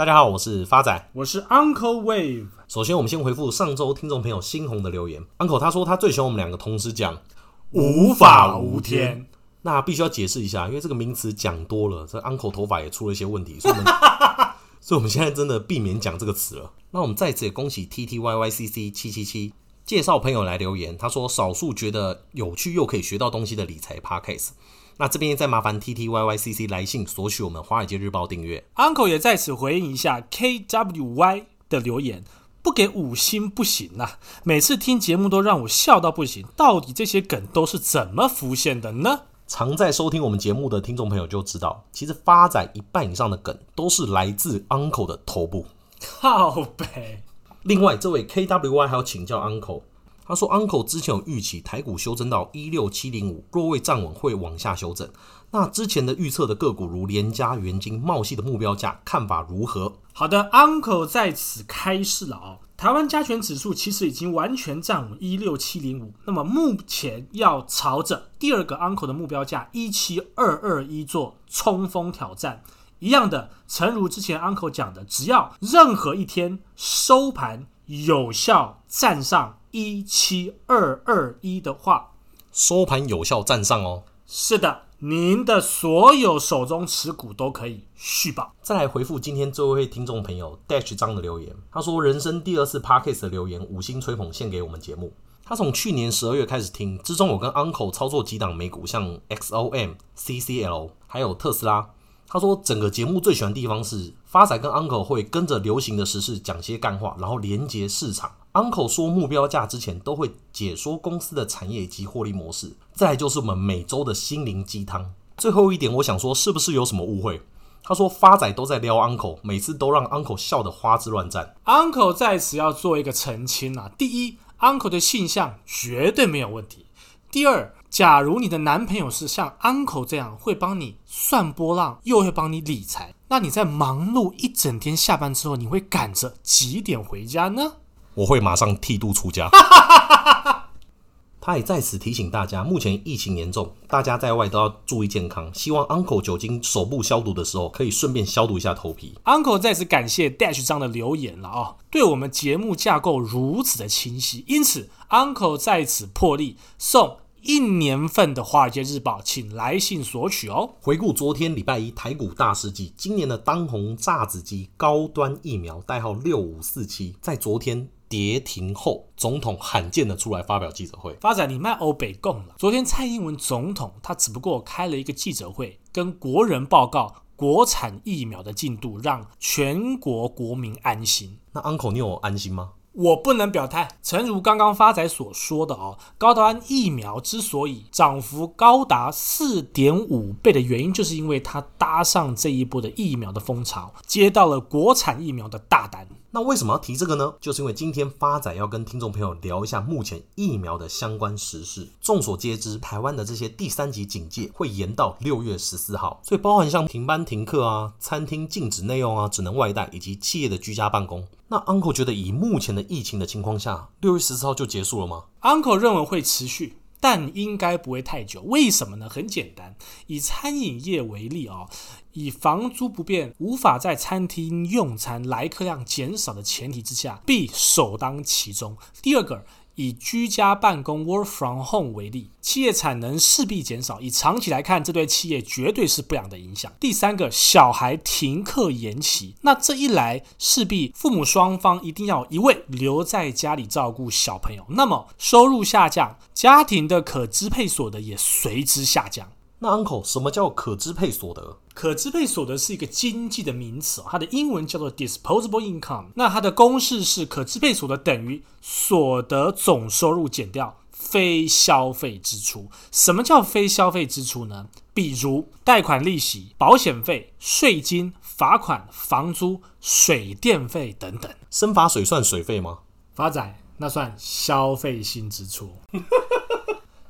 大家好，我是发仔，我是 Uncle Wave。首先，我们先回复上周听众朋友新红的留言。Uncle 他说他最喜欢我们两个同时讲无法无天，那必须要解释一下，因为这个名词讲多了，这 Uncle 头发也出了一些问题，所以我们 所以我们现在真的避免讲这个词了。那我们在此也恭喜 T T Y Y C C 七七七介绍朋友来留言，他说少数觉得有趣又可以学到东西的理财 Podcast。那这边再麻烦 T T Y Y C C 来信索取我们华尔街日报订阅。Uncle 也在此回应一下 K W Y 的留言，不给五星不行呐、啊！每次听节目都让我笑到不行，到底这些梗都是怎么浮现的呢？常在收听我们节目的听众朋友就知道，其实发展一半以上的梗都是来自 Uncle 的头部。靠北。另外，这位 K W Y 还要请教 Uncle。他说：“Uncle 之前有预期台股修正到一六七零五，若未站稳会往下修正。那之前的预测的个股如联嘉、元晶、茂矽的目标价看法如何？”好的，Uncle 在此开示了哦。台湾加权指数其实已经完全站稳一六七零五，那么目前要朝着第二个 Uncle 的目标价一七二二一做冲锋挑战。一样的，诚如之前 Uncle 讲的，只要任何一天收盘有效站上。一七二二一的话，收盘有效站上哦。是的，您的所有手中持股都可以续保。再来回复今天这位听众朋友 Dash 张的留言，他说：“人生第二次 parkas 的留言，五星吹捧献给我们节目。他从去年十二月开始听，之中我跟 Uncle 操作几档美股，像 XOM、CCL，还有特斯拉。他说整个节目最喜欢的地方是发仔跟 Uncle 会跟着流行的时事讲些干话，然后连接市场。” Uncle 说目标价之前都会解说公司的产业以及获利模式，再就是我们每周的心灵鸡汤。最后一点，我想说是不是有什么误会？他说发仔都在撩 Uncle，每次都让 Uncle 笑得花枝乱颤。Uncle 在此要做一个澄清啊，第一，Uncle 的性向绝对没有问题。第二，假如你的男朋友是像 Uncle 这样会帮你算波浪，又会帮你理财，那你在忙碌一整天下班之后，你会赶着几点回家呢？我会马上剃度出家。他也在此提醒大家，目前疫情严重，大家在外都要注意健康。希望 Uncle 酒精手部消毒的时候，可以顺便消毒一下头皮。Uncle 在此感谢 Dash 上的留言了啊、哦，对我们节目架构如此的清晰，因此 Uncle 在此破例送一年份的《华尔街日报》，请来信索取哦。回顾昨天礼拜一台股大事记，今年的当红炸子鸡高端疫苗代号六五四七，在昨天。跌停后，总统罕见的出来发表记者会。发展你卖欧北共了。昨天蔡英文总统他只不过开了一个记者会，跟国人报告国产疫苗的进度，让全国国民安心。那 Uncle 你有安心吗？我不能表态。诚如刚刚发仔所说的哦，高端疫苗之所以涨幅高达四点五倍的原因，就是因为它搭上这一波的疫苗的风潮，接到了国产疫苗的大单。那为什么要提这个呢？就是因为今天发仔要跟听众朋友聊一下目前疫苗的相关时事。众所皆知，台湾的这些第三级警戒会延到六月十四号，所以包含像停班停课啊、餐厅禁止内用啊、只能外带，以及企业的居家办公。那 Uncle 觉得以目前的疫情的情况下，六月十四号就结束了吗？Uncle 认为会持续。但应该不会太久，为什么呢？很简单，以餐饮业为例、哦，以房租不变、无法在餐厅用餐、来客量减少的前提之下，必首当其冲。第二个。以居家办公 （work from home） 为例，企业产能势必减少。以长期来看，这对企业绝对是不良的影响。第三个，小孩停课延期，那这一来势必父母双方一定要一位留在家里照顾小朋友，那么收入下降，家庭的可支配所得也随之下降。那 Uncle，什么叫可支配所得？可支配所得是一个经济的名词，它的英文叫做 disposable income。那它的公式是可支配所得等于所得总收入减掉非消费支出。什么叫非消费支出呢？比如贷款利息、保险费、税金、罚款、房租、水电费等等。生发水算水费吗？发仔，那算消费性支出。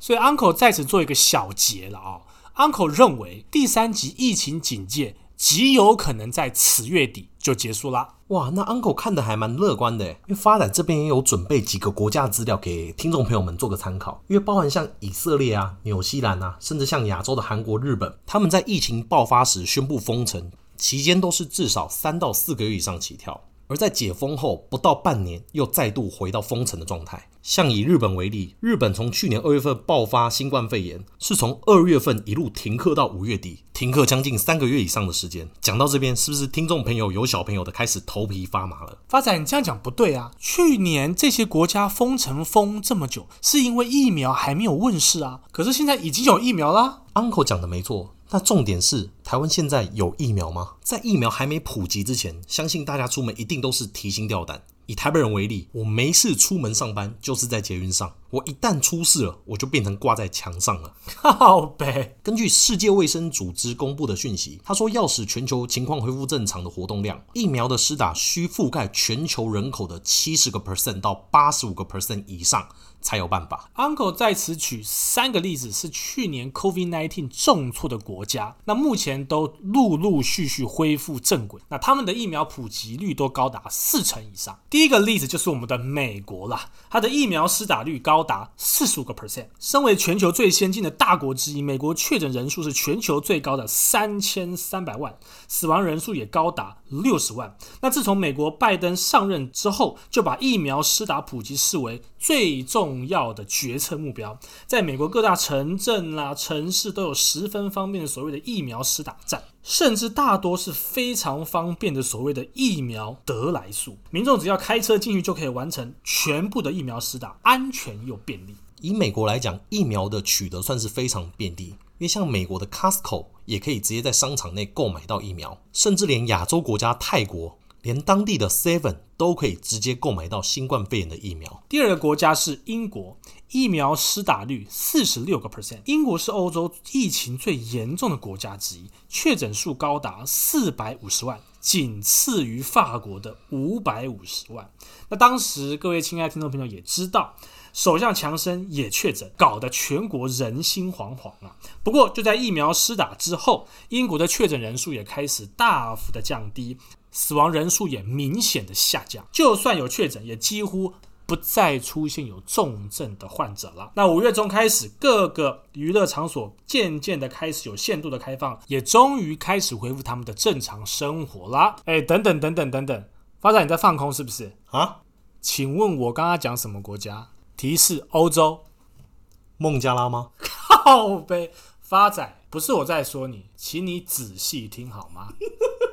所以 Uncle 在此做一个小结了啊、哦。Uncle 认为第三级疫情警戒极有可能在此月底就结束啦。哇，那 Uncle 看得还蛮乐观的，因为发展这边也有准备几个国家的资料给听众朋友们做个参考。因为包含像以色列啊、纽西兰啊，甚至像亚洲的韩国、日本，他们在疫情爆发时宣布封城，期间都是至少三到四个月以上起跳。而在解封后不到半年，又再度回到封城的状态。像以日本为例，日本从去年二月份爆发新冠肺炎，是从二月份一路停课到五月底，停课将近三个月以上的时间。讲到这边，是不是听众朋友有小朋友的开始头皮发麻了？发展，你这样讲不对啊！去年这些国家封城封这么久，是因为疫苗还没有问世啊。可是现在已经有疫苗啦。Uncle 讲的没错。那重点是，台湾现在有疫苗吗？在疫苗还没普及之前，相信大家出门一定都是提心吊胆。以台北人为例，我没事出门上班，就是在捷运上。我一旦出事了，我就变成挂在墙上了。靠北。根据世界卫生组织公布的讯息，他说要使全球情况恢复正常的活动量，疫苗的施打需覆盖全球人口的七十个 percent 到八十五个 percent 以上。才有办法。Uncle 在此举三个例子，是去年 COVID-19 重挫的国家，那目前都陆陆续续恢复正轨，那他们的疫苗普及率都高达四成以上。第一个例子就是我们的美国啦，它的疫苗施打率高达四十五个 percent。身为全球最先进的大国之一，美国确诊人数是全球最高的三千三百万，死亡人数也高达六十万。那自从美国拜登上任之后，就把疫苗施打普及视为最重重要的决策目标，在美国各大城镇啦、城市都有十分方便的所谓的疫苗施打站，甚至大多是非常方便的所谓的疫苗得来速，民众只要开车进去就可以完成全部的疫苗施打，安全又便利。以美国来讲，疫苗的取得算是非常便利，因为像美国的 Costco 也可以直接在商场内购买到疫苗，甚至连亚洲国家泰国。连当地的 Seven 都可以直接购买到新冠肺炎的疫苗。第二个国家是英国，疫苗施打率四十六个 percent。英国是欧洲疫情最严重的国家之一，确诊数高达四百五十万，仅次于法国的五百五十万。那当时各位亲爱的听众朋友也知道。首相强生也确诊，搞得全国人心惶惶啊！不过就在疫苗施打之后，英国的确诊人数也开始大幅的降低，死亡人数也明显的下降。就算有确诊，也几乎不再出现有重症的患者了。那五月中开始，各个娱乐场所渐渐的开始有限度的开放，也终于开始恢复他们的正常生活啦。哎，等等等等等等，发展你在放空是不是啊？请问我刚刚讲什么国家？提示：欧洲，孟加拉吗？靠呗，发展，不是我在说你，请你仔细听好吗？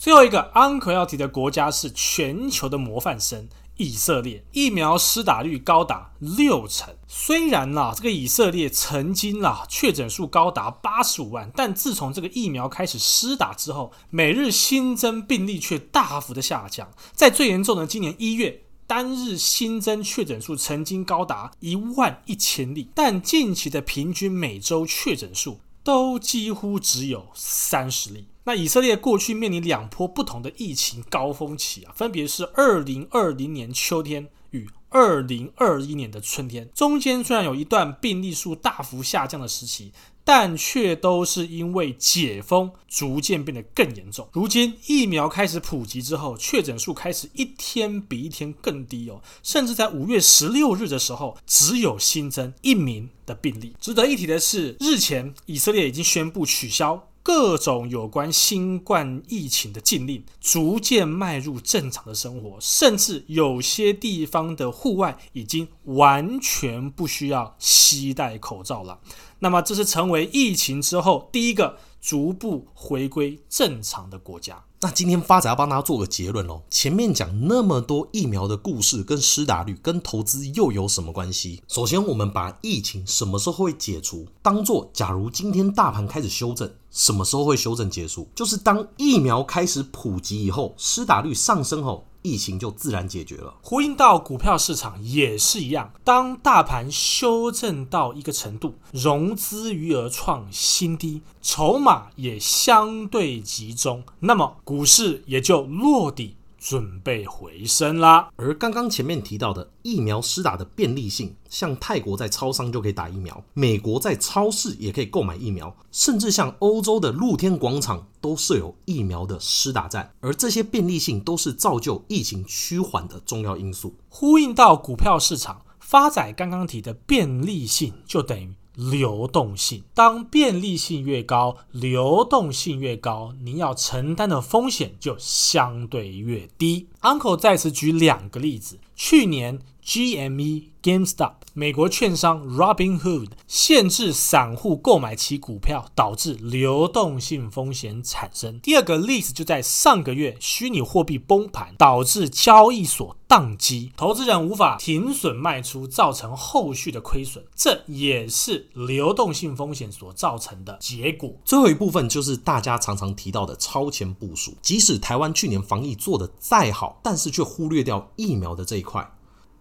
最后一个 Uncle 要提的国家是全球的模范生以色列，疫苗施打率高达六成。虽然啦，这个以色列曾经啦确诊数高达八十五万，但自从这个疫苗开始施打之后，每日新增病例却大幅的下降，在最严重的今年一月。单日新增确诊数曾经高达一万一千例，但近期的平均每周确诊数都几乎只有三十例。那以色列过去面临两波不同的疫情高峰期啊，分别是二零二零年秋天与二零二一年的春天，中间虽然有一段病例数大幅下降的时期。但却都是因为解封，逐渐变得更严重。如今疫苗开始普及之后，确诊数开始一天比一天更低哦，甚至在五月十六日的时候，只有新增一名的病例。值得一提的是，日前以色列已经宣布取消。各种有关新冠疫情的禁令逐渐迈入正常的生活，甚至有些地方的户外已经完全不需要携带口罩了。那么，这是成为疫情之后第一个逐步回归正常的国家。那今天发仔要帮大家做个结论喽。前面讲那么多疫苗的故事，跟施打率、跟投资又有什么关系？首先，我们把疫情什么时候会解除当做，假如今天大盘开始修正，什么时候会修正结束？就是当疫苗开始普及以后，施打率上升后。疫情就自然解决了。呼应到股票市场也是一样，当大盘修正到一个程度，融资余额创新低，筹码也相对集中，那么股市也就落底。准备回升啦。而刚刚前面提到的疫苗施打的便利性，像泰国在超商就可以打疫苗，美国在超市也可以购买疫苗，甚至像欧洲的露天广场都设有疫苗的施打站。而这些便利性都是造就疫情趋缓的重要因素。呼应到股票市场，发展刚刚提的便利性就等于流动性。当便利性越高，流动性越高，您要承担的风险就相对越低。Uncle 再次举两个例子，去年 GME、GameStop。美国券商 Robinhood 限制散户购买其股票，导致流动性风险产生。第二个例子就在上个月，虚拟货币崩盘，导致交易所宕机，投资人无法停损卖出，造成后续的亏损。这也是流动性风险所造成的结果。最后一部分就是大家常常提到的超前部署。即使台湾去年防疫做得再好，但是却忽略掉疫苗的这一块。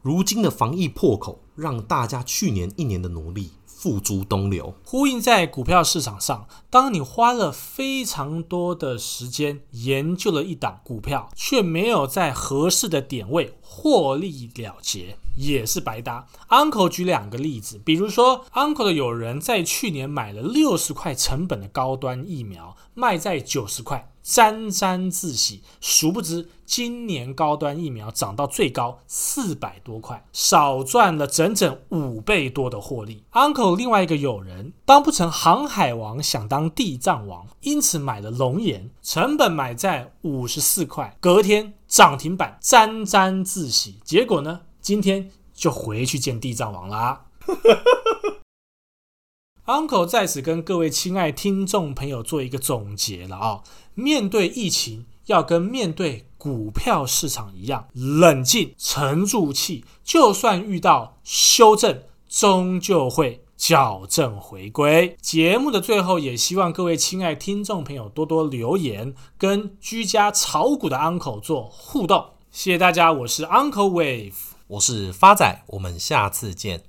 如今的防疫破口，让大家去年一年的努力付诸东流。呼应在股票市场上，当你花了非常多的时间研究了一档股票，却没有在合适的点位获利了结，也是白搭。Uncle 举两个例子，比如说 Uncle 的友人在去年买了六十块成本的高端疫苗，卖在九十块。沾沾自喜，殊不知今年高端疫苗涨到最高四百多块，少赚了整整五倍多的获利。Uncle 另外一个友人当不成航海王，想当地藏王，因此买了龙岩，成本买在五十四块，隔天涨停板，沾沾自喜。结果呢，今天就回去见地藏王啦。Uncle 在此跟各位亲爱听众朋友做一个总结了啊、面对疫情，要跟面对股票市场一样，冷静，沉住气。就算遇到修正，终究会矫正回归。节目的最后，也希望各位亲爱听众朋友多多留言，跟居家炒股的 Uncle 做互动。谢谢大家，我是 Uncle Wave，我是发仔，我们下次见。